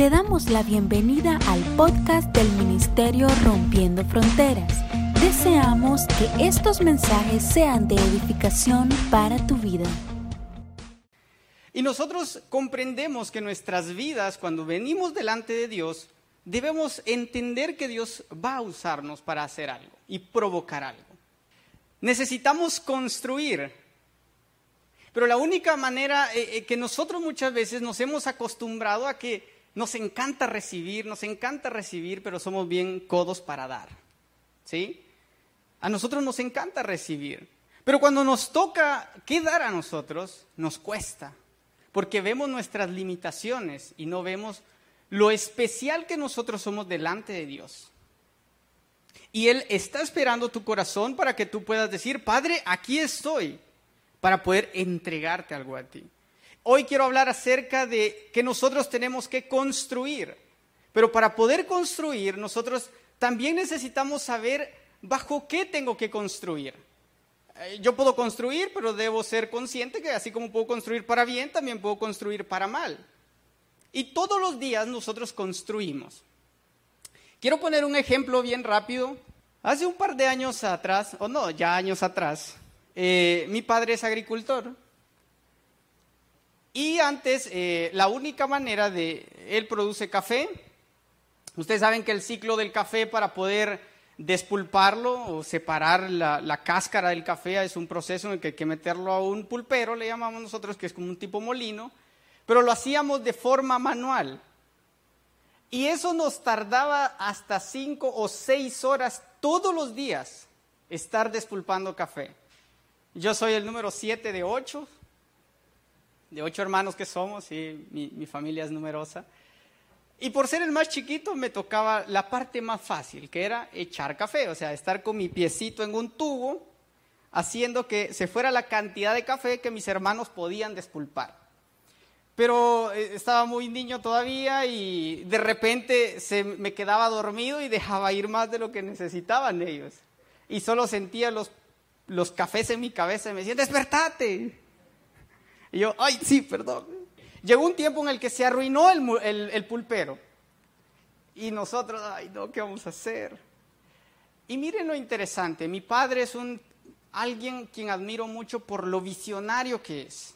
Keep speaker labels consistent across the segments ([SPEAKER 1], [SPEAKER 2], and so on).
[SPEAKER 1] Te damos la bienvenida al podcast del Ministerio Rompiendo Fronteras. Deseamos que estos mensajes sean de edificación para tu vida.
[SPEAKER 2] Y nosotros comprendemos que nuestras vidas, cuando venimos delante de Dios, debemos entender que Dios va a usarnos para hacer algo y provocar algo. Necesitamos construir, pero la única manera eh, eh, que nosotros muchas veces nos hemos acostumbrado a que nos encanta recibir, nos encanta recibir, pero somos bien codos para dar. ¿Sí? A nosotros nos encanta recibir. Pero cuando nos toca qué dar a nosotros, nos cuesta. Porque vemos nuestras limitaciones y no vemos lo especial que nosotros somos delante de Dios. Y Él está esperando tu corazón para que tú puedas decir, Padre, aquí estoy, para poder entregarte algo a ti. Hoy quiero hablar acerca de que nosotros tenemos que construir, pero para poder construir nosotros también necesitamos saber bajo qué tengo que construir. Eh, yo puedo construir, pero debo ser consciente que así como puedo construir para bien, también puedo construir para mal. Y todos los días nosotros construimos. Quiero poner un ejemplo bien rápido. Hace un par de años atrás, o no, ya años atrás, eh, mi padre es agricultor. Y antes, eh, la única manera de, él produce café. Ustedes saben que el ciclo del café para poder despulparlo o separar la, cáscara del café es un proceso en el que hay que meterlo a un pulpero, le llamamos nosotros, que es como un tipo molino, pero lo hacíamos de forma manual. Y eso nos tardaba hasta cinco o seis horas todos los días estar despulpando café. Yo soy el número siete de ocho, de ocho hermanos que somos, y mi, familia es numerosa. Y por ser el más chiquito me tocaba la parte más fácil, que era echar café, o sea, estar con mi piecito en un tubo, haciendo que se fuera la cantidad de café que mis hermanos podían despulpar. Pero eh, estaba muy niño todavía y de repente se me quedaba dormido y dejaba ir más de lo que necesitaban ellos. Y solo sentía los, los cafés en mi cabeza y me decían, despertate, y yo, ay, sí, perdón. Llegó un tiempo en el que se arruinó el, pulpero. Y nosotros, ay, no, ¿qué vamos a hacer? Y miren lo interesante, mi padre es un, alguien quien admiro mucho por lo visionario que es.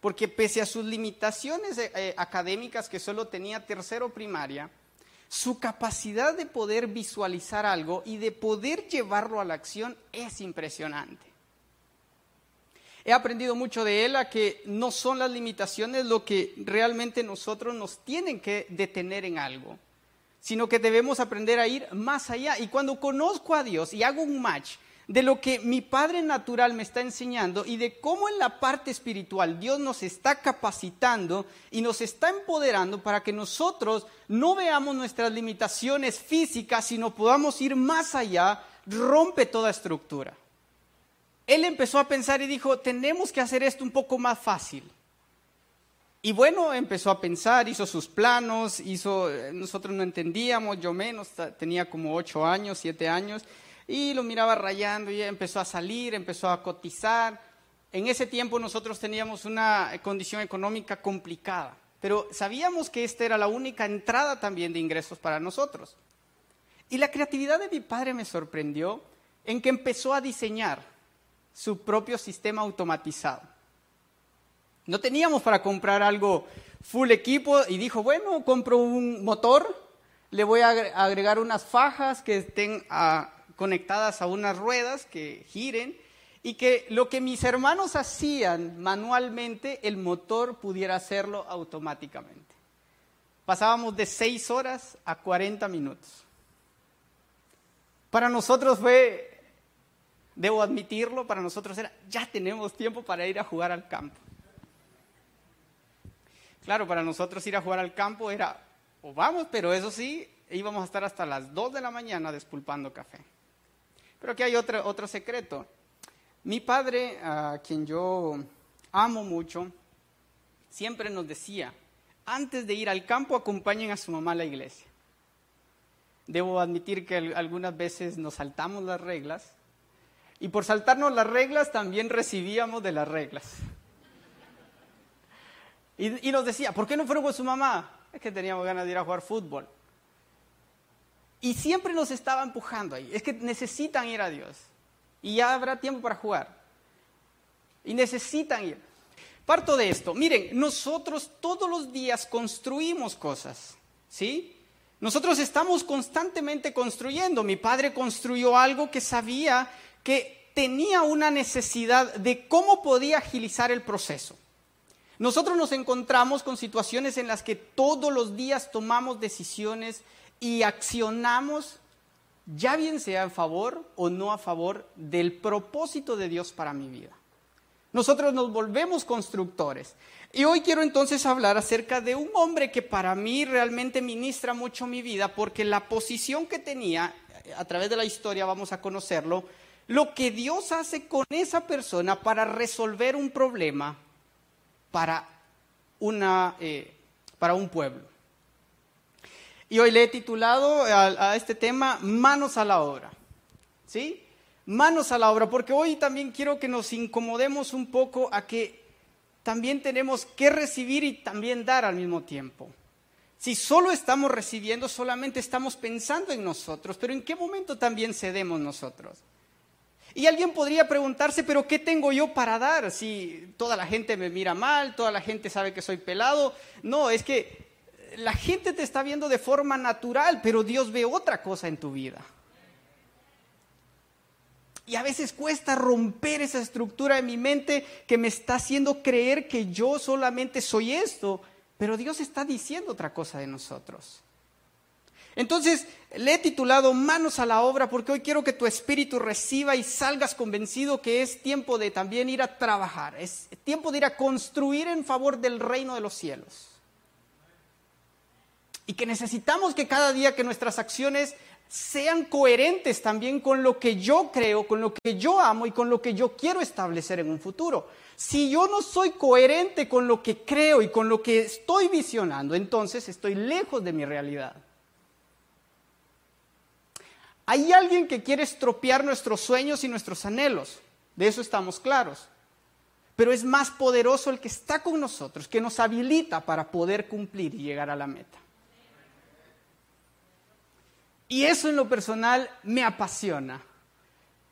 [SPEAKER 2] Porque pese a sus limitaciones eh, eh, académicas, que solo tenía tercero primaria, su capacidad de poder visualizar algo y de poder llevarlo a la acción es impresionante. He aprendido mucho de él a que no son las limitaciones lo que realmente nosotros nos tienen que detener en algo, sino que debemos aprender a ir más allá. Y cuando conozco a Dios y hago un match de lo que mi Padre Natural me está enseñando y de cómo en la parte espiritual Dios nos está capacitando y nos está empoderando para que nosotros no veamos nuestras limitaciones físicas, sino podamos ir más allá, rompe toda estructura él empezó a pensar y dijo, tenemos que hacer esto un poco más fácil. Y bueno, empezó a pensar, hizo sus planos, hizo, eh, nosotros no entendíamos, yo menos, tenía como ocho años, siete años, y lo miraba rayando y empezó a salir, empezó a cotizar. En ese tiempo nosotros teníamos una condición económica complicada, pero sabíamos que esta era la única entrada también de ingresos para nosotros. Y la creatividad de mi padre me sorprendió en que empezó a diseñar su propio sistema automatizado. No teníamos para comprar algo full equipo y dijo, bueno, compro un motor, le voy a agregar unas fajas que estén ah, conectadas a unas ruedas que giren y que lo que mis hermanos hacían manualmente, el motor pudiera hacerlo automáticamente. Pasábamos de 6 horas a 40 minutos. Para nosotros fue debo admitirlo, para nosotros era, ya tenemos tiempo para ir a jugar al campo. Claro, para nosotros ir a jugar al campo era, o vamos, pero eso sí, íbamos a estar hasta las 2 de la mañana despulpando café. Pero aquí hay otro, otro secreto. Mi padre, a quien yo amo mucho, siempre nos decía, antes de ir al campo acompañen a su mamá a la iglesia. Debo admitir que algunas veces nos saltamos las reglas, y por saltarnos las reglas también recibíamos de las reglas. Y, nos decía, ¿por qué no fueron con su mamá? Es que teníamos ganas de ir a jugar fútbol. Y siempre nos estaba empujando ahí. Es que necesitan ir a Dios. Y ya habrá tiempo para jugar. Y necesitan ir. Parto de esto. Miren, nosotros todos los días construimos cosas. ¿Sí? Nosotros estamos constantemente construyendo. Mi padre construyó algo que sabía que tenía una necesidad de cómo podía agilizar el proceso. Nosotros nos encontramos con situaciones en las que todos los días tomamos decisiones y accionamos, ya bien sea a favor o no a favor del propósito de Dios para mi vida. Nosotros nos volvemos constructores. Y hoy quiero entonces hablar acerca de un hombre que para mí realmente ministra mucho mi vida, porque la posición que tenía, a través de la historia vamos a conocerlo, lo que Dios hace con esa persona para resolver un problema para, una, eh, para un pueblo. Y hoy le he titulado a, a este tema Manos a la obra. ¿Sí? manos a la obra, porque hoy también quiero que nos incomodemos un poco a que también tenemos que recibir y también dar al mismo tiempo. Si solo estamos recibiendo, solamente estamos pensando en nosotros, pero ¿en qué momento también cedemos nosotros? Y alguien podría preguntarse, pero ¿qué tengo yo para dar? Si toda la gente me mira mal, toda la gente sabe que soy pelado. No, es que la gente te está viendo de forma natural, pero Dios ve otra cosa en tu vida. Y a veces cuesta romper esa estructura de mi mente que me está haciendo creer que yo solamente soy esto, pero Dios está diciendo otra cosa de nosotros. Entonces, le he titulado Manos a la obra porque hoy quiero que tu espíritu reciba y salgas convencido que es tiempo de también ir a trabajar, es tiempo de ir a construir en favor del reino de los cielos. Y que necesitamos que cada día que nuestras acciones sean coherentes también con lo que yo creo, con lo que yo amo y con lo que yo quiero establecer en un futuro. Si yo no soy coherente con lo que creo y con lo que estoy visionando, entonces estoy lejos de mi realidad. Hay alguien que quiere estropear nuestros sueños y nuestros anhelos, de eso estamos claros. Pero es más poderoso el que está con nosotros, que nos habilita para poder cumplir y llegar a la meta. Y eso en lo personal me apasiona.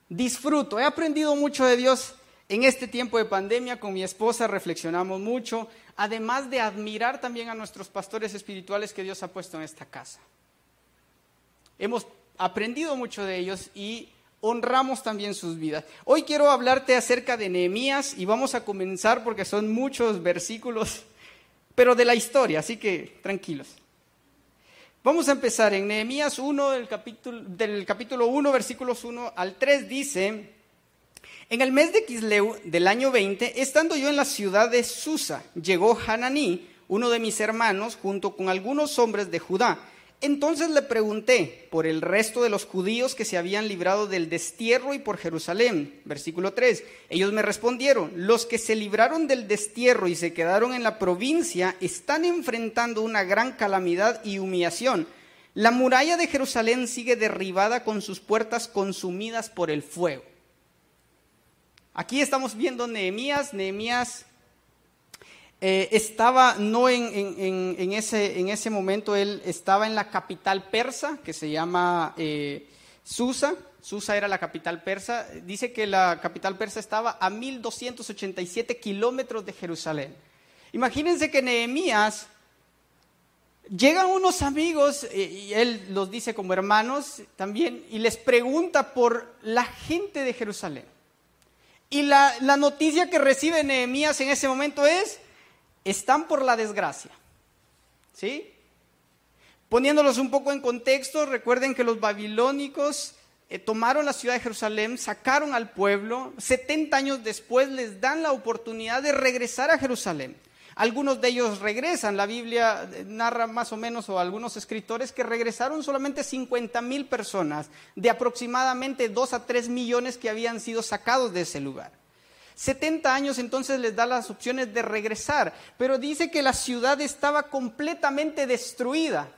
[SPEAKER 2] Disfruto. He aprendido mucho de Dios en este tiempo de pandemia. Con mi esposa reflexionamos mucho. Además de admirar también a nuestros pastores espirituales que Dios ha puesto en esta casa. Hemos aprendido mucho de ellos y honramos también sus vidas. Hoy quiero hablarte acerca de Nehemías y vamos a comenzar porque son muchos versículos, pero de la historia, así que tranquilos. Vamos a empezar en Nehemías 1, del capítulo, del capítulo 1, versículos 1 al 3, dice, en el mes de Kisleu del año 20, estando yo en la ciudad de Susa, llegó Hananí, uno de mis hermanos, junto con algunos hombres de Judá, entonces le pregunté por el resto de los judíos que se habían librado del destierro y por Jerusalén. Versículo 3. Ellos me respondieron, los que se libraron del destierro y se quedaron en la provincia están enfrentando una gran calamidad y humillación. La muralla de Jerusalén sigue derribada con sus puertas consumidas por el fuego. Aquí estamos viendo Nehemías. Nehemías eh, estaba no en, ese, en ese momento, él estaba en la capital persa, que se llama eh, Susa. Susa era la capital persa. Dice que la capital persa estaba a 1287 kilómetros de Jerusalén. Imagínense que Nehemías Llegan unos amigos, eh, y él los dice como hermanos también, y les pregunta por la gente de Jerusalén. Y la, la noticia que recibe Nehemías en ese momento es, están por la desgracia. ¿Sí? Poniéndolos un poco en contexto, recuerden que los babilónicos eh, tomaron la ciudad de Jerusalén, sacaron al pueblo, 70 años después les dan la oportunidad de regresar a Jerusalén. Algunos de ellos regresan, la Biblia eh, narra más o menos, o algunos escritores, que regresaron solamente 50 mil personas, de aproximadamente 2 a 3 millones que habían sido sacados de ese lugar. 70 años entonces les da las opciones de regresar, pero dice que la ciudad estaba completamente destruida.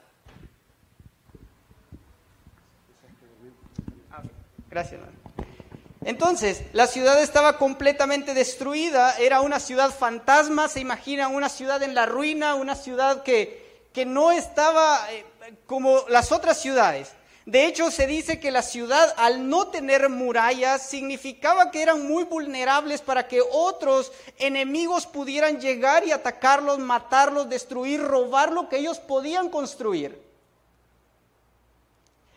[SPEAKER 2] Gracias. Entonces, la ciudad estaba completamente destruida, era una ciudad fantasma, se imaginan una ciudad en la ruina, una ciudad que, que no estaba eh, como las otras ciudades. De hecho, se dice que la ciudad, al no tener murallas, significaba que eran muy vulnerables para que otros enemigos pudieran llegar y atacarlos, matarlos, destruir, robar lo que ellos podían construir.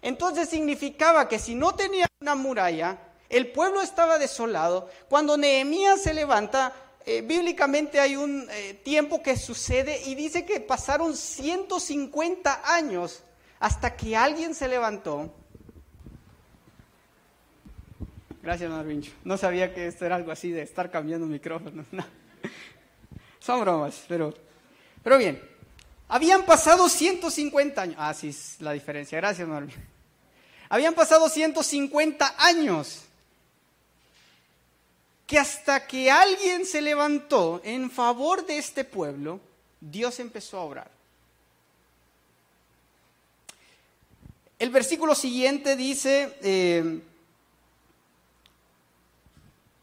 [SPEAKER 2] Entonces significaba que si no tenía una muralla, el pueblo estaba desolado. Cuando Nehemías se levanta, eh, bíblicamente hay un eh, tiempo que sucede y dice que pasaron 150 años hasta que alguien se levantó. Gracias, Marvincho. No sabía que esto era algo así de estar cambiando micrófonos. Son bromas, pero, pero bien. Habían pasado 150 años. Ah, sí, es la diferencia. Gracias, Marvin. Habían pasado 150 años que hasta que alguien se levantó en favor de este pueblo, Dios empezó a obrar. El versículo siguiente dice, eh,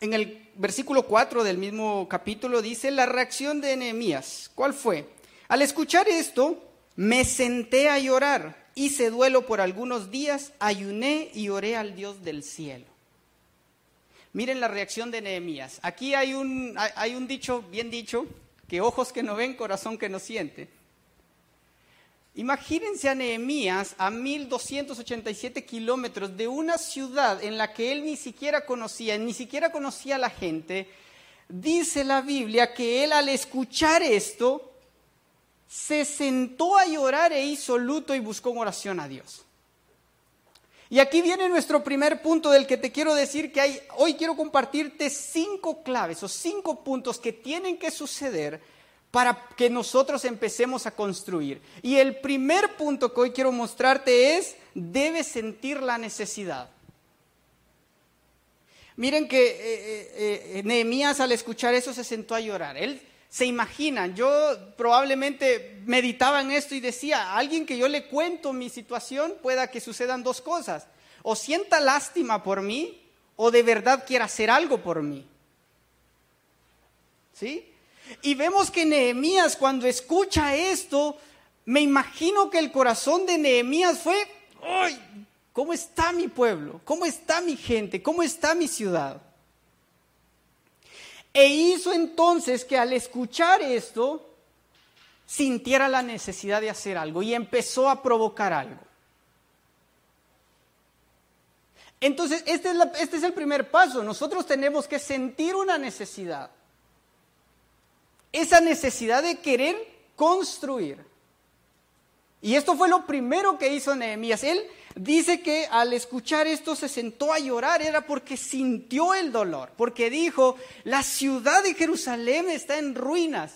[SPEAKER 2] en el versículo 4 del mismo capítulo, dice la reacción de Nehemías. ¿Cuál fue? Al escuchar esto, me senté a llorar, hice duelo por algunos días, ayuné y oré al Dios del cielo. Miren la reacción de Nehemías. Aquí hay un, hay un dicho, bien dicho, que ojos que no ven, corazón que no siente. Imagínense a Nehemías a 1287 kilómetros de una ciudad en la que él ni siquiera conocía, ni siquiera conocía a la gente. Dice la Biblia que él al escuchar esto se sentó a llorar e hizo luto y buscó oración a Dios. Y aquí viene nuestro primer punto del que te quiero decir que hoy quiero compartirte cinco claves o cinco puntos que tienen que suceder para que nosotros empecemos a construir. Y el primer punto que hoy quiero mostrarte es, debes sentir la necesidad. Miren que eh, eh, eh, Nehemías al escuchar eso se sentó a llorar. Él se imagina, yo probablemente meditaba en esto y decía, alguien que yo le cuento mi situación pueda que sucedan dos cosas. O sienta lástima por mí o de verdad quiera hacer algo por mí. ¿Sí? Y vemos que Nehemías cuando escucha esto, me imagino que el corazón de Nehemías fue, ¡ay! ¿Cómo está mi pueblo? ¿Cómo está mi gente? ¿Cómo está mi ciudad? E hizo entonces que al escuchar esto, sintiera la necesidad de hacer algo y empezó a provocar algo. Entonces, este es, este es el primer paso. Nosotros tenemos que sentir una necesidad esa necesidad de querer construir. Y esto fue lo primero que hizo Nehemías. Él dice que al escuchar esto se sentó a llorar, era porque sintió el dolor, porque dijo, la ciudad de Jerusalén está en ruinas.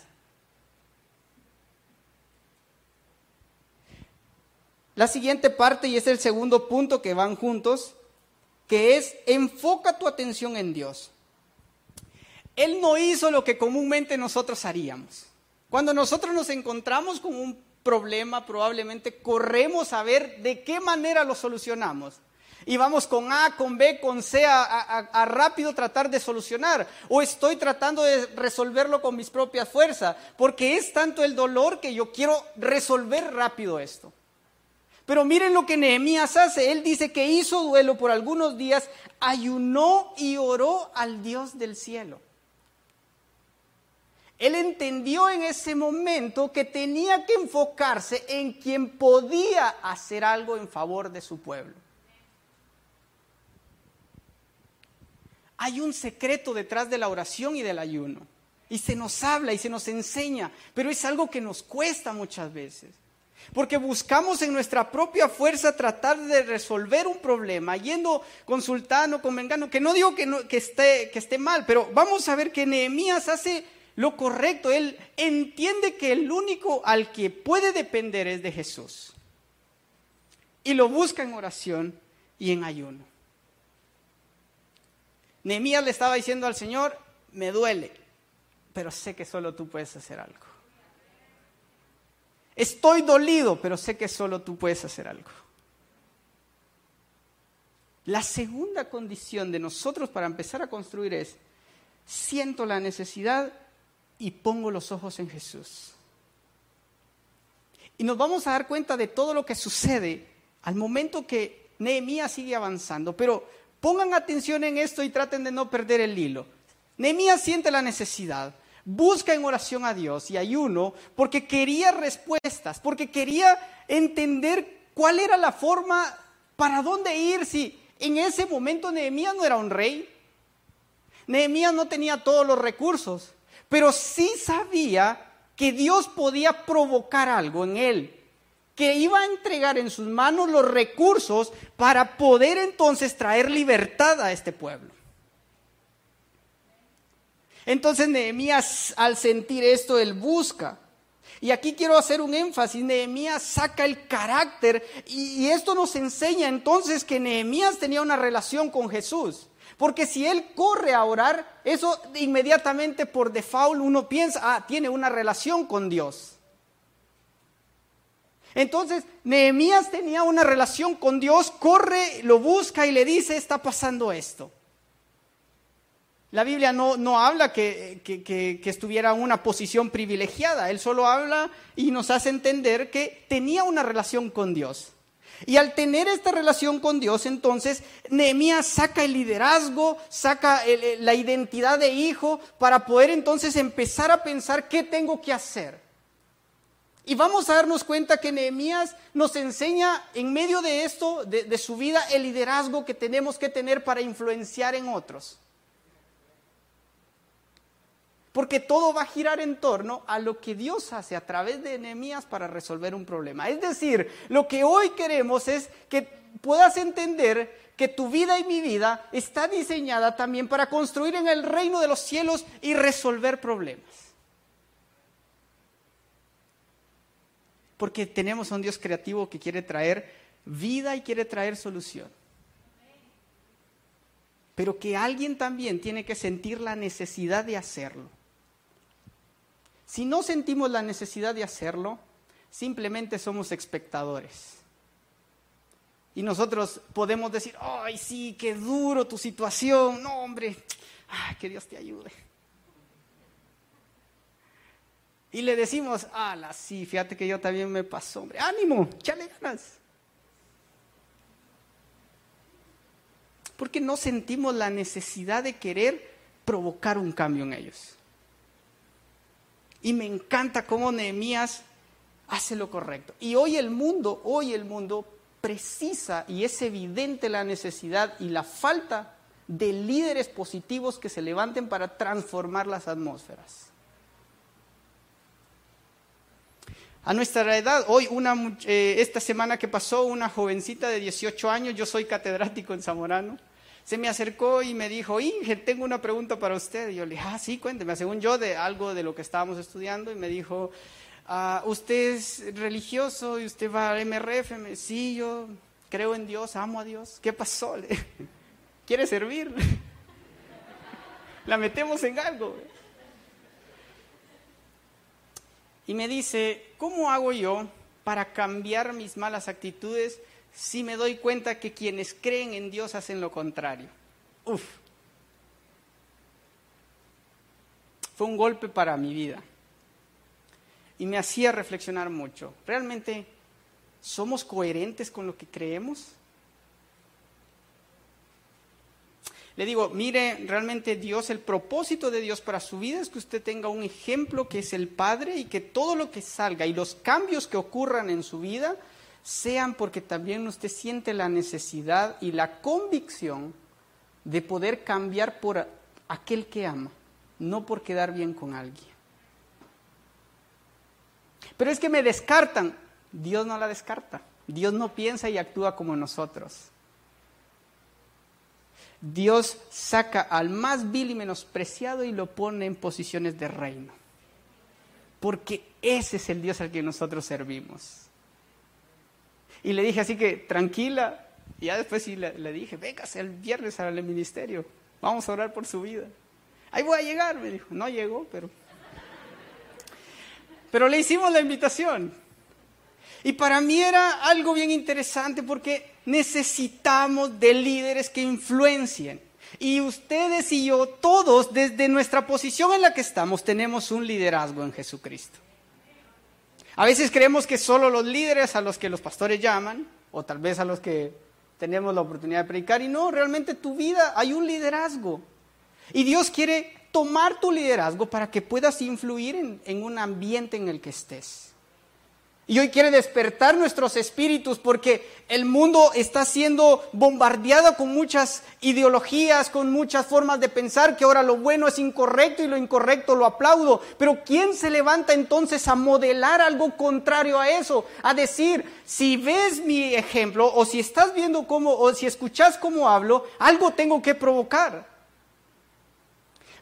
[SPEAKER 2] La siguiente parte, y es el segundo punto que van juntos, que es enfoca tu atención en Dios. Él no hizo lo que comúnmente nosotros haríamos. Cuando nosotros nos encontramos con un problema, probablemente corremos a ver de qué manera lo solucionamos. Y vamos con A, con B, con C a, rápido tratar de solucionar. O estoy tratando de resolverlo con mis propias fuerzas. Porque es tanto el dolor que yo quiero resolver rápido esto. Pero miren lo que Nehemías hace. Él dice que hizo duelo por algunos días, ayunó y oró al Dios del cielo. Él entendió en ese momento que tenía que enfocarse en quien podía hacer algo en favor de su pueblo. Hay un secreto detrás de la oración y del ayuno. Y se nos habla y se nos enseña, pero es algo que nos cuesta muchas veces. Porque buscamos en nuestra propia fuerza tratar de resolver un problema, yendo consultando, convengando, que no digo que, no, que, esté, que esté mal, pero vamos a ver que Nehemías hace lo correcto. Él entiende que el único al que puede depender es de Jesús. Y lo busca en oración y en ayuno. Nehemías le estaba diciendo al Señor, me duele, pero sé que solo tú puedes hacer algo. Estoy dolido, pero sé que solo tú puedes hacer algo. La segunda condición de nosotros para empezar a construir es, siento la necesidad y pongo los ojos en Jesús. Y nos vamos a dar cuenta de todo lo que sucede al momento que Nehemías sigue avanzando. Pero pongan atención en esto y traten de no perder el hilo. Nehemías siente la necesidad, busca en oración a Dios y ayuno porque quería respuestas, porque quería entender cuál era la forma, para dónde ir si en ese momento Nehemías no era un rey. Nehemías no tenía todos los recursos, pero sí sabía que Dios podía provocar algo en él, que iba a entregar en sus manos los recursos para poder entonces traer libertad a este pueblo. Entonces Nehemías al sentir esto, él busca. Y aquí quiero hacer un énfasis, Nehemías saca el carácter y, esto nos enseña entonces que Nehemías tenía una relación con Jesús. Porque si él corre a orar, eso inmediatamente por default uno piensa, ah, tiene una relación con Dios. Entonces, Nehemías tenía una relación con Dios, corre, lo busca y le dice, está pasando esto. La Biblia no, no habla que, que, estuviera en una posición privilegiada, él solo habla y nos hace entender que tenía una relación con Dios. Y al tener esta relación con Dios, entonces Nehemías saca el liderazgo, saca la identidad de hijo para poder entonces empezar a pensar qué tengo que hacer. Y vamos a darnos cuenta que Nehemías nos enseña en medio de esto, de, de su vida, el liderazgo que tenemos que tener para influenciar en otros. Porque todo va a girar en torno a lo que Dios hace a través de Nehemías para resolver un problema. Es decir, lo que hoy queremos es que puedas entender que tu vida y mi vida está diseñada también para construir en el reino de los cielos y resolver problemas. Porque tenemos a un Dios creativo que quiere traer vida y quiere traer solución. Pero que alguien también tiene que sentir la necesidad de hacerlo. Si no sentimos la necesidad de hacerlo, simplemente somos espectadores. Y nosotros podemos decir, ay, sí, qué duro tu situación, no, hombre, ay, que Dios te ayude. Y le decimos, ala, sí, fíjate que yo también me pasó, hombre, ánimo, chale ganas. Porque no sentimos la necesidad de querer provocar un cambio en ellos. Y me encanta cómo Nehemías hace lo correcto. Y hoy el mundo, hoy el mundo precisa y es evidente la necesidad y la falta de líderes positivos que se levanten para transformar las atmósferas. A nuestra edad, hoy, una, eh, esta semana que pasó, una jovencita de 18 años, yo soy catedrático en Zamorano, se me acercó y me dijo, Inge, tengo una pregunta para usted. Y yo le dije, ah, sí, cuénteme, según yo, de algo de lo que estábamos estudiando. Y me dijo, ah, ¿usted es religioso y usted va al MRF? Me, sí, yo creo en Dios, amo a Dios. ¿Qué pasó? ¿Quiere servir? La metemos en algo. Y me dice, ¿cómo hago yo para cambiar mis malas actitudes si me doy cuenta que quienes creen en Dios hacen lo contrario. Uf. Fue un golpe para mi vida. Y me hacía reflexionar mucho. ¿Realmente somos coherentes con lo que creemos? Le digo, mire, realmente Dios, el propósito de Dios para su vida es que usted tenga un ejemplo que es el Padre y que todo lo que salga y los cambios que ocurran en su vida sean porque también usted siente la necesidad y la convicción de poder cambiar por aquel que ama, no por quedar bien con alguien. Pero es que me descartan. Dios no la descarta. Dios no piensa y actúa como nosotros. Dios saca al más vil y menospreciado y lo pone en posiciones de reino. Porque ese es el Dios al que nosotros servimos. Y le dije así que, tranquila. Y ya después sí le, le dije, véngase el viernes al ministerio. Vamos a orar por su vida. Ahí voy a llegar, me dijo. No llegó, pero... Pero le hicimos la invitación. Y para mí era algo bien interesante porque necesitamos de líderes que influencien. Y ustedes y yo, todos, desde nuestra posición en la que estamos, tenemos un liderazgo en Jesucristo. A veces creemos que solo los líderes a los que los pastores llaman, o tal vez a los que tenemos la oportunidad de predicar, y no, realmente tu vida hay un liderazgo. Y Dios quiere tomar tu liderazgo para que puedas influir en, en un ambiente en el que estés. Y hoy quiere despertar nuestros espíritus porque el mundo está siendo bombardeado con muchas ideologías, con muchas formas de pensar que ahora lo bueno es incorrecto y lo incorrecto lo aplaudo. Pero ¿quién se levanta entonces a modelar algo contrario a eso? A decir, si ves mi ejemplo o si estás viendo cómo o si escuchas cómo hablo, algo tengo que provocar.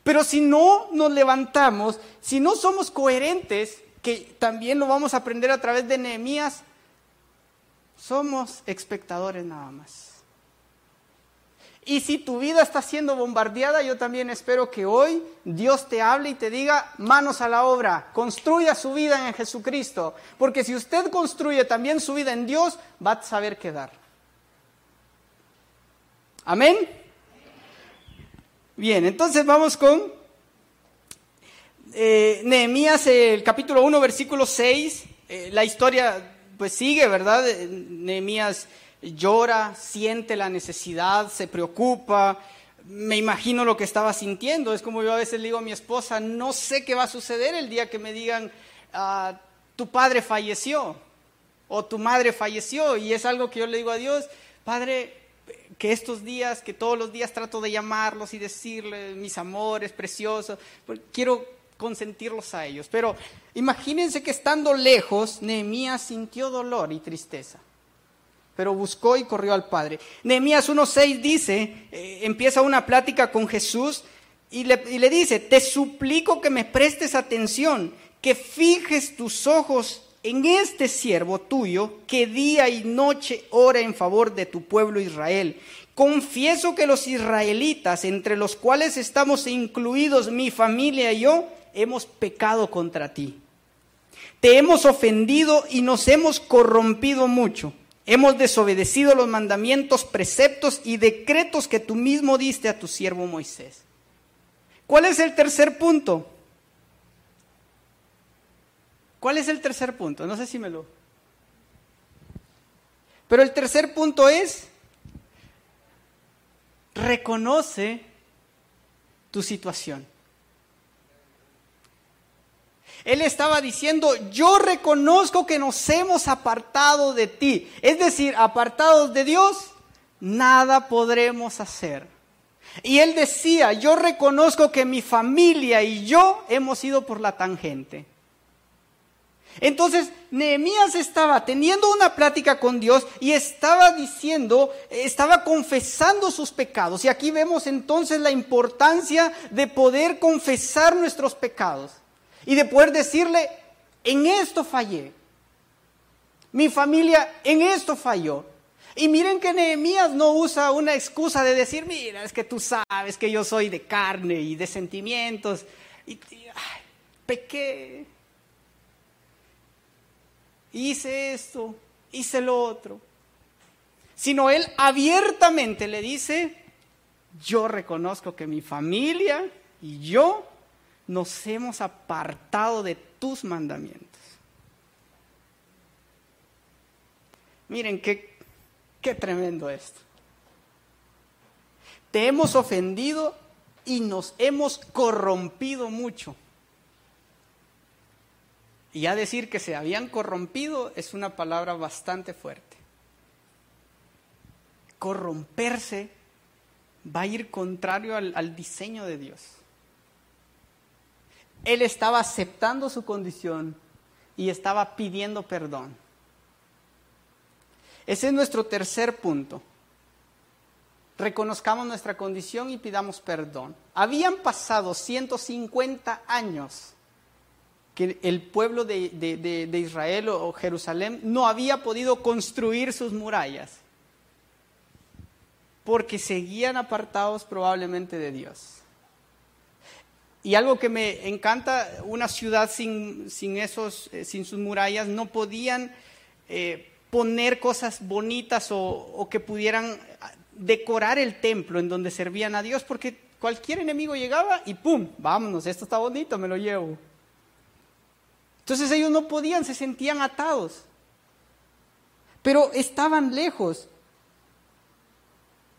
[SPEAKER 2] Pero si no nos levantamos, si no somos coherentes, que también lo vamos a aprender a través de Nehemías, somos espectadores nada más. Y si tu vida está siendo bombardeada, yo también espero que hoy Dios te hable y te diga, manos a la obra, construya su vida en Jesucristo. Porque si usted construye también su vida en Dios, va a saber quedar. Amén. Bien, entonces vamos con eh, Nehemías, el capítulo 1, versículo 6, eh, la historia pues sigue, ¿verdad? Eh, Nehemías llora, siente la necesidad, se preocupa, me imagino lo que estaba sintiendo. Es como yo a veces le digo a mi esposa, no sé qué va a suceder el día que me digan, ah, tu padre falleció o tu madre falleció. Y es algo que yo le digo a Dios, Padre, que estos días, que todos los días trato de llamarlos y decirles mis amores preciosos, pues, quiero consentirlos a ellos. Pero imagínense que estando lejos, Nehemías sintió dolor y tristeza. Pero buscó y corrió al Padre. Nehemías 1.6 dice, eh, empieza una plática con Jesús y le, y le dice, te suplico que me prestes atención, que fijes tus ojos en este siervo tuyo que día y noche ora en favor de tu pueblo Israel. Confieso que los israelitas, entre los cuales estamos incluidos mi familia y yo, hemos pecado contra ti. Te hemos ofendido y nos hemos corrompido mucho. Hemos desobedecido los mandamientos, preceptos y decretos que tú mismo diste a tu siervo Moisés. ¿Cuál es el tercer punto? ¿Cuál es el tercer punto? No sé si me lo... Pero el tercer punto es, reconoce tu situación. Él estaba diciendo, yo reconozco que nos hemos apartado de ti. Es decir, apartados de Dios, nada podremos hacer. Y él decía, yo reconozco que mi familia y yo hemos ido por la tangente. Entonces, Nehemías estaba teniendo una plática con Dios y estaba diciendo, estaba confesando sus pecados. Y aquí vemos entonces la importancia de poder confesar nuestros pecados y de poder decirle, en esto fallé. Mi familia en esto falló. Y miren que Nehemías no usa una excusa de decir, mira, es que tú sabes que yo soy de carne y de sentimientos. Y, pequé. Hice esto, hice lo otro. Sino él abiertamente le dice, yo reconozco que mi familia y yo nos hemos apartado de tus mandamientos. Miren qué, qué tremendo esto. Te hemos ofendido y nos hemos corrompido mucho. Y ya decir que se habían corrompido es una palabra bastante fuerte. Corromperse va a ir contrario al, al diseño de Dios. Él estaba aceptando su condición y estaba pidiendo perdón. Ese es nuestro tercer punto. Reconozcamos nuestra condición y pidamos perdón. Habían pasado 150 años que el pueblo de, Israel o Jerusalén no había podido construir sus murallas porque seguían apartados probablemente de Dios. Y algo que me encanta, una ciudad sin, sin esos, eh, sin sus murallas, no podían eh, poner cosas bonitas o, o, que pudieran decorar el templo en donde servían a Dios, porque cualquier enemigo llegaba y ¡pum! Vámonos, esto está bonito, me lo llevo. Entonces ellos no podían, se sentían atados. Pero estaban lejos.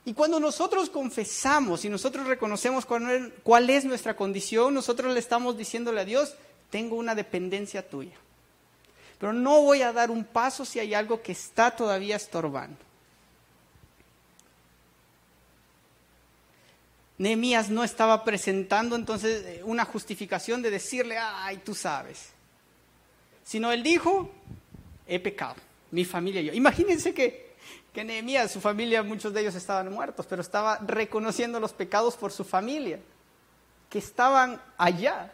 [SPEAKER 2] Y cuando nosotros confesamos y nosotros reconocemos cuál es nuestra condición, nosotros le estamos diciéndole a Dios, tengo una dependencia tuya. Pero no voy a dar un paso si hay algo que está todavía estorbando. Nehemías no estaba presentando entonces eh, una justificación de decirle, ay, tú sabes. Sino él dijo, he pecado, mi familia y yo. Imagínense que, que Nehemías, su familia, muchos de ellos estaban muertos, pero estaba reconociendo los pecados por su familia, que estaban allá.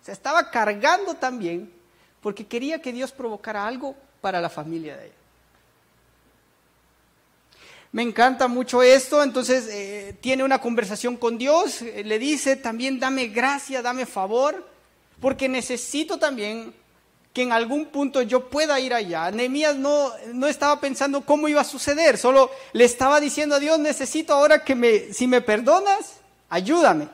[SPEAKER 2] O sea, estaba cargando también porque quería que Dios provocara algo para la familia de ella. Me encanta mucho esto, entonces eh, tiene una conversación con Dios, eh, le dice también dame gracia, dame favor, porque necesito también que en algún punto yo pueda ir allá. Nehemías no, no estaba pensando cómo iba a suceder, solo le estaba diciendo a Dios, necesito ahora que me, si me perdonas, ayúdame.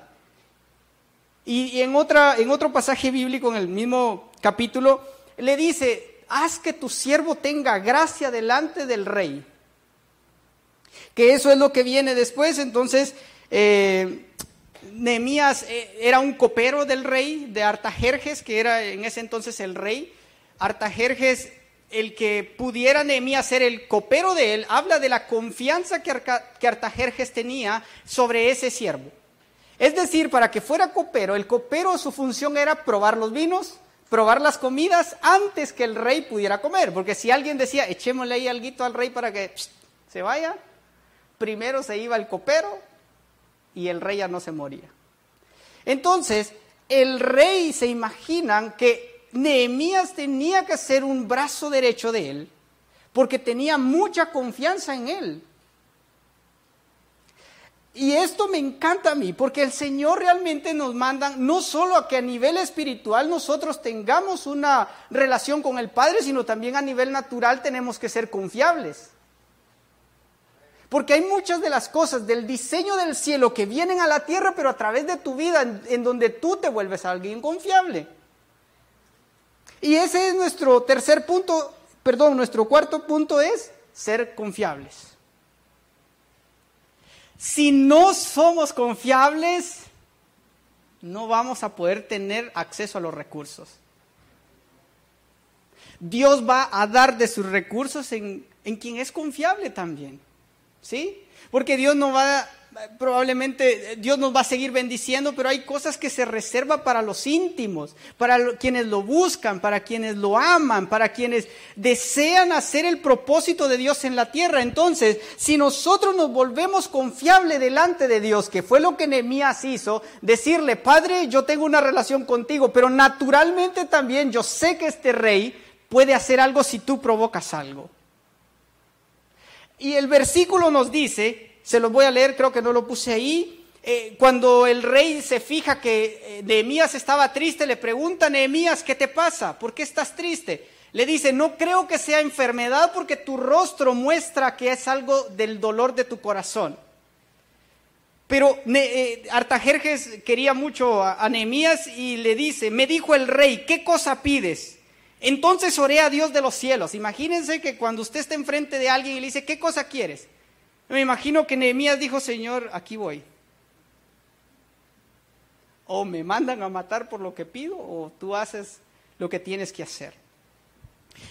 [SPEAKER 2] Y, en, otra, en otro pasaje bíblico, en el mismo capítulo, le dice, haz que tu siervo tenga gracia delante del rey que eso es lo que viene después. Entonces, eh, Nehemías eh, era un copero del rey de Artajerjes, que era en ese entonces el rey. Artajerjes, el que pudiera Nehemías ser el copero de él, habla de la confianza que, Artajerjes tenía sobre ese siervo. Es decir, para que fuera copero, el copero su función era probar los vinos, probar las comidas antes que el rey pudiera comer. Porque si alguien decía, echémosle ahí algo al rey para que se vaya, primero se iba el copero y el rey ya no se moría. Entonces, el rey se imaginan que Nehemías tenía que ser un brazo derecho de él, porque tenía mucha confianza en él. Y esto me encanta a mí, porque el Señor realmente nos manda no solo a que a nivel espiritual nosotros tengamos una relación con el Padre, sino también a nivel natural tenemos que ser confiables. Porque hay muchas de las cosas del diseño del cielo que vienen a la tierra, pero a través de tu vida, en, donde tú te vuelves alguien confiable. Y ese es nuestro tercer punto, perdón, nuestro cuarto punto es ser confiables. Si no somos confiables, no vamos a poder tener acceso a los recursos. Dios va a dar de sus recursos en, en quien es confiable también. ¿Sí? Porque Dios no va, probablemente Dios nos va a seguir bendiciendo, pero hay cosas que se reserva para los íntimos, para quienes lo buscan, para quienes lo aman, para quienes desean hacer el propósito de Dios en la tierra. Entonces, si nosotros nos volvemos confiables delante de Dios, que fue lo que Nehemías hizo, decirle, Padre, yo tengo una relación contigo, pero naturalmente también yo sé que este rey puede hacer algo si tú provocas algo. Y el versículo nos dice, se los voy a leer, creo que no lo puse ahí, eh, cuando el rey se fija que eh, Nehemías estaba triste, le pregunta Nehemías, ¿qué te pasa? ¿Por qué estás triste? Le dice, no creo que sea enfermedad porque tu rostro muestra que es algo del dolor de tu corazón. Pero eh, Artajerjes quería mucho a, a Nehemías y le dice, me dijo el rey, ¿qué cosa pides? Entonces oré a Dios de los cielos. Imagínense que cuando usted está enfrente de alguien y le dice, ¿qué cosa quieres? Me imagino que Nehemías dijo, Señor, aquí voy. O me mandan a matar por lo que pido, o tú haces lo que tienes que hacer.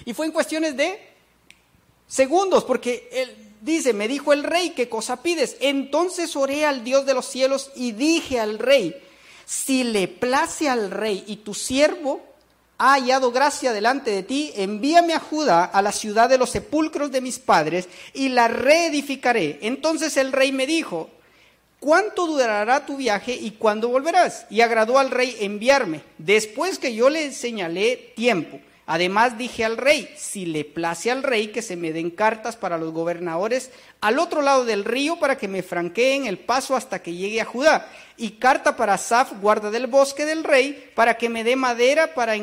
[SPEAKER 2] Y fue en cuestiones de segundos, porque él dice, me dijo el rey, ¿qué cosa pides? Entonces oré al Dios de los cielos y dije al rey, si le place al rey y tu siervo ha hallado gracia delante de ti, envíame a Judá, a la ciudad de los sepulcros de mis padres, y la reedificaré. Entonces el rey me dijo, ¿cuánto durará tu viaje y cuándo volverás? Y agradó al rey enviarme, después que yo le señalé tiempo. Además dije al rey, si le place al rey que se me den cartas para los gobernadores al otro lado del río para que me franqueen el paso hasta que llegue a Judá, y carta para Saf, guarda del bosque del rey, para que me dé madera para,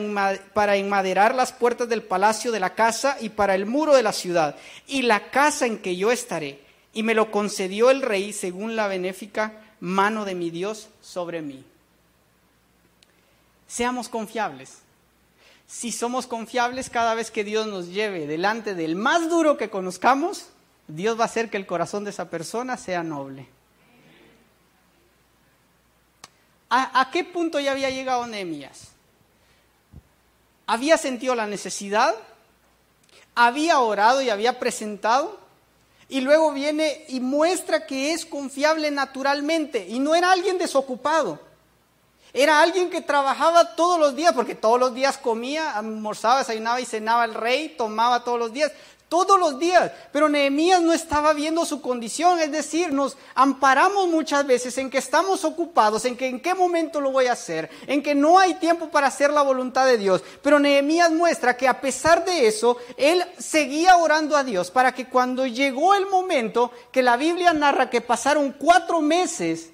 [SPEAKER 2] para enmaderar las puertas del palacio de la casa y para el muro de la ciudad, y la casa en que yo estaré. Y me lo concedió el rey según la benéfica mano de mi Dios sobre mí. Seamos confiables Si somos confiables cada vez que Dios nos lleve delante del más duro que conozcamos, Dios va a hacer que el corazón de esa persona sea noble. ¿A, qué punto ya había llegado Nehemías? Había sentido la necesidad, había orado y había presentado, y luego viene y muestra que es confiable naturalmente, y no era alguien desocupado. Era alguien que trabajaba todos los días, porque todos los días comía, almorzaba, desayunaba y cenaba el rey, tomaba todos los días todos los días. Pero Nehemías no estaba viendo su condición, es decir, nos amparamos muchas veces en que estamos ocupados, en que en qué momento lo voy a hacer, en que no hay tiempo para hacer la voluntad de Dios. Pero Nehemías muestra que a pesar de eso, él seguía orando a Dios para que cuando llegó el momento que la Biblia narra que pasaron cuatro meses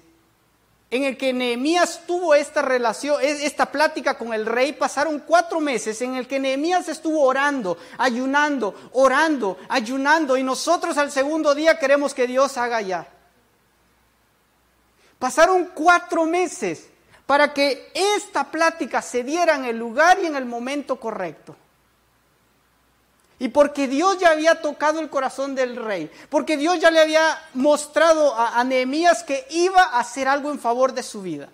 [SPEAKER 2] en el que Nehemías tuvo esta relación, esta plática con el rey, pasaron cuatro meses en el que Nehemías estuvo orando, ayunando, orando, ayunando, y nosotros al segundo día queremos que Dios haga ya. Pasaron cuatro meses para que esta plática se diera en el lugar y en el momento correcto. Y porque Dios ya había tocado el corazón del rey, porque Dios ya le había mostrado a, Nehemías que iba a hacer algo en favor de su vida.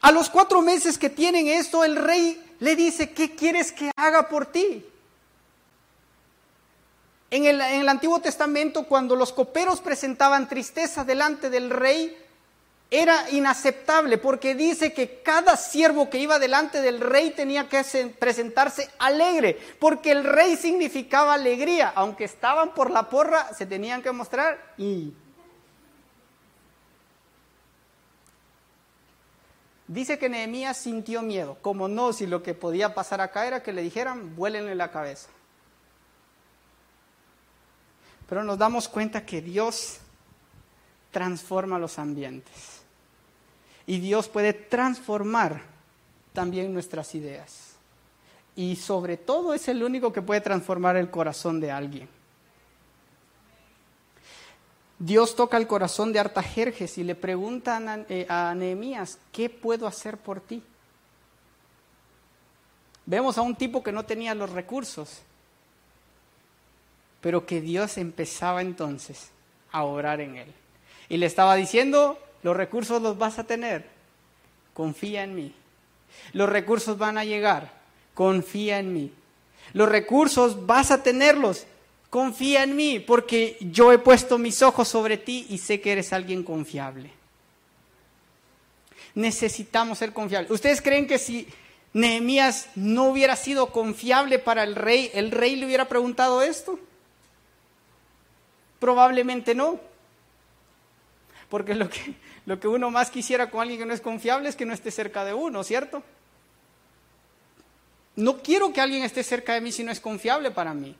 [SPEAKER 2] A los cuatro meses que tienen esto, el rey le dice, ¿qué quieres que haga por ti? En el, en el Antiguo Testamento, cuando los coperos presentaban tristeza delante del rey, era inaceptable porque dice que cada siervo que iba delante del rey tenía que presentarse alegre, porque el rey significaba alegría, aunque estaban por la porra, se tenían que mostrar y... Dice que Nehemías sintió miedo, como no, si lo que podía pasar acá era que le dijeran, vuélenle la cabeza. Pero nos damos cuenta que Dios transforma los ambientes. Y Dios puede transformar también nuestras ideas. Y sobre todo es el único que puede transformar el corazón de alguien. Dios toca el corazón de Artajerjes y le pregunta a eh, Nehemías, ¿qué puedo hacer por ti? Vemos a un tipo que no tenía los recursos, pero que Dios empezaba entonces a orar en él. Y le estaba diciendo, los recursos los vas a tener. Confía en mí. Los recursos van a llegar. Confía en mí. Los recursos vas a tenerlos. Confía en mí porque yo he puesto mis ojos sobre ti y sé que eres alguien confiable. Necesitamos ser confiables. ¿Ustedes creen que si Nehemías no hubiera sido confiable para el rey, el rey le hubiera preguntado esto? Probablemente no. Porque lo que, lo que uno más quisiera con alguien que no es confiable es que no esté cerca de uno, ¿cierto? No quiero que alguien esté cerca de mí si no es confiable para mí.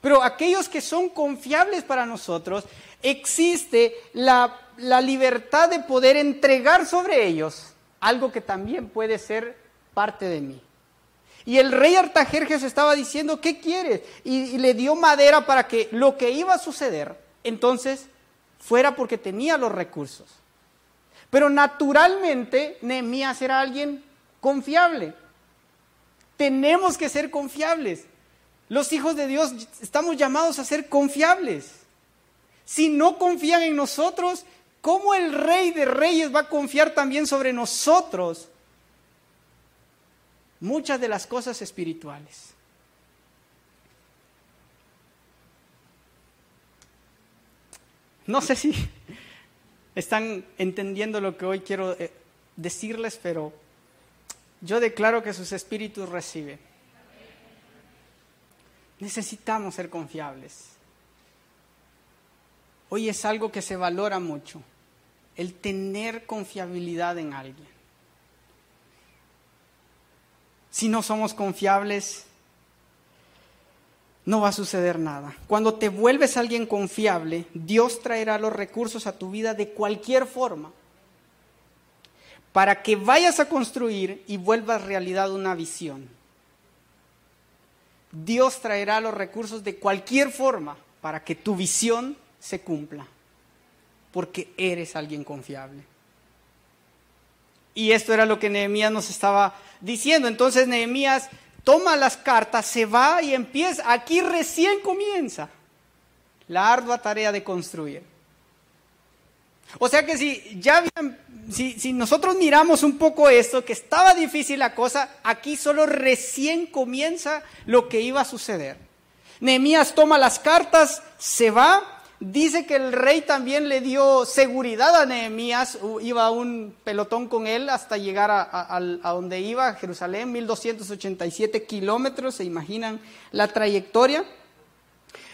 [SPEAKER 2] Pero aquellos que son confiables para nosotros, existe la, la libertad de poder entregar sobre ellos algo que también puede ser parte de mí. Y el rey Artajerjes estaba diciendo, ¿qué quieres? y, le dio madera para que lo que iba a suceder, entonces fuera porque tenía los recursos. Pero naturalmente Nehemías era alguien confiable. Tenemos que ser confiables. Los hijos de Dios estamos llamados a ser confiables. Si no confían en nosotros, ¿cómo el rey de reyes va a confiar también sobre nosotros muchas de las cosas espirituales? No sé si están entendiendo lo que hoy quiero eh, decirles, pero yo declaro que sus espíritus reciben. Necesitamos ser confiables. Hoy es algo que se valora mucho, el tener confiabilidad en alguien. Si no somos confiables, no va a suceder nada. Cuando te vuelves alguien confiable, Dios traerá los recursos a tu vida de cualquier forma para que vayas a construir y vuelvas realidad una visión. Dios traerá los recursos de cualquier forma para que tu visión se cumpla, porque eres alguien confiable. Y esto era lo que Nehemías nos estaba diciendo. Entonces Nehemías toma las cartas, se va y empieza. Aquí recién comienza la ardua tarea de construir. O sea que si ya si, si, nosotros miramos un poco esto, que estaba difícil la cosa, aquí solo recién comienza lo que iba a suceder. Nehemías toma las cartas, se va, Dice que el rey también le dio seguridad a Nehemías, iba un pelotón con él hasta llegar a, donde iba, a Jerusalén, 1287 kilómetros, se imaginan la trayectoria.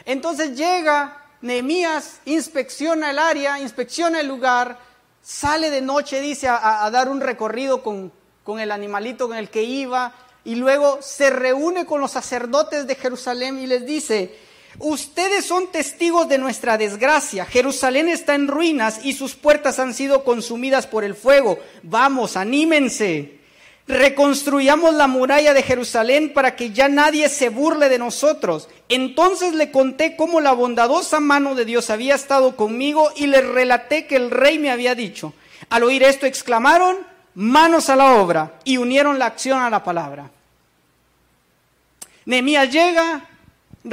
[SPEAKER 2] Entonces llega Nehemías, inspecciona el área, inspecciona el lugar, sale de noche, dice, a, dar un recorrido con, con el animalito con el que iba, y luego se reúne con los sacerdotes de Jerusalén y les dice, Ustedes son testigos de nuestra desgracia. Jerusalén está en ruinas y sus puertas han sido consumidas por el fuego. Vamos, anímense. Reconstruyamos la muralla de Jerusalén para que ya nadie se burle de nosotros. Entonces le conté cómo la bondadosa mano de Dios había estado conmigo y le relaté que el rey me había dicho. Al oír esto exclamaron, manos a la obra, y unieron la acción a la palabra. Nehemías llega,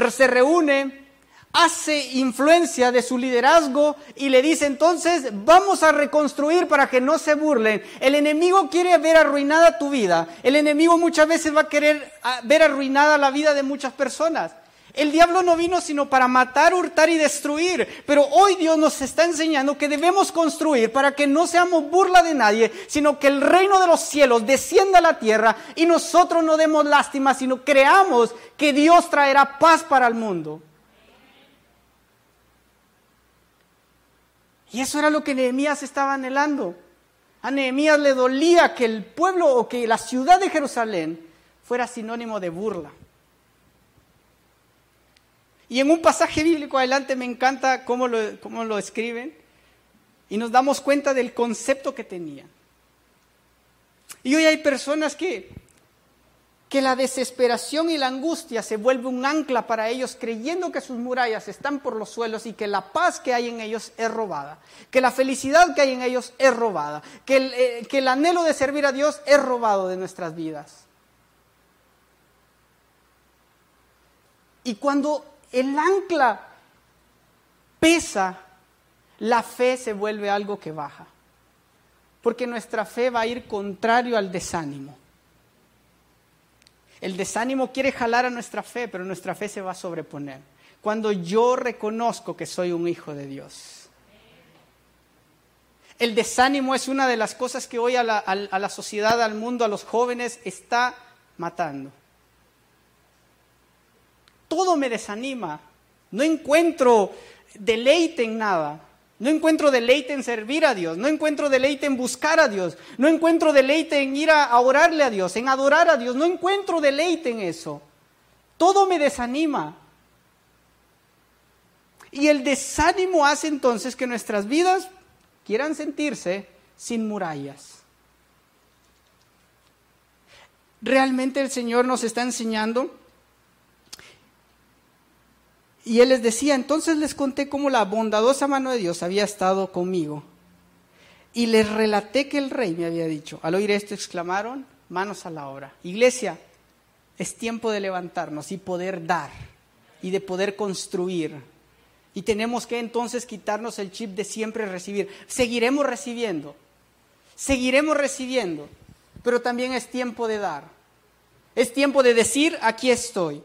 [SPEAKER 2] se reúne, hace influencia de su liderazgo y le dice entonces vamos a reconstruir para que no se burlen. El enemigo quiere ver arruinada tu vida. El enemigo muchas veces va a querer ah, ver arruinada la vida de muchas personas. El diablo no vino sino para matar, hurtar y destruir. Pero hoy Dios nos está enseñando que debemos construir para que no seamos burla de nadie, sino que el reino de los cielos descienda a la tierra y nosotros no demos lástima, sino creamos que Dios traerá paz para el mundo. Y eso era lo que Nehemías estaba anhelando. A Nehemías le dolía que el pueblo o que la ciudad de Jerusalén fuera sinónimo de burla. Y en un pasaje bíblico adelante me encanta cómo lo, cómo lo escriben y nos damos cuenta del concepto que tenía. Y hoy hay personas que, que la desesperación y la angustia se vuelve un ancla para ellos creyendo que sus murallas están por los suelos y que la paz que hay en ellos es robada, que la felicidad que hay en ellos es robada, que el, eh, que el anhelo de servir a Dios es robado de nuestras vidas. Y cuando el ancla pesa, la fe se vuelve algo que baja. Porque nuestra fe va a ir contrario al desánimo. El desánimo quiere jalar a nuestra fe, pero nuestra fe se va a sobreponer. Cuando yo reconozco que soy un hijo de Dios. El desánimo es una de las cosas que hoy a la, sociedad, al mundo, a los jóvenes está matando todo me desanima. No encuentro deleite en nada. No encuentro deleite en servir a Dios, no encuentro deleite en buscar a Dios, no encuentro deleite en ir a, orarle a Dios, en adorar a Dios, no encuentro deleite en eso. Todo me desanima. Y el desánimo hace entonces que nuestras vidas quieran sentirse sin murallas. Realmente el Señor nos está enseñando y él les decía, entonces les conté cómo la bondadosa mano de Dios había estado conmigo. Y les relaté que el rey me había dicho. Al oír esto exclamaron, manos a la obra. Iglesia, es tiempo de levantarnos y poder dar y de poder construir. Y tenemos que entonces quitarnos el chip de siempre recibir. Seguiremos recibiendo, seguiremos recibiendo, pero también es tiempo de dar. Es tiempo de decir, aquí estoy.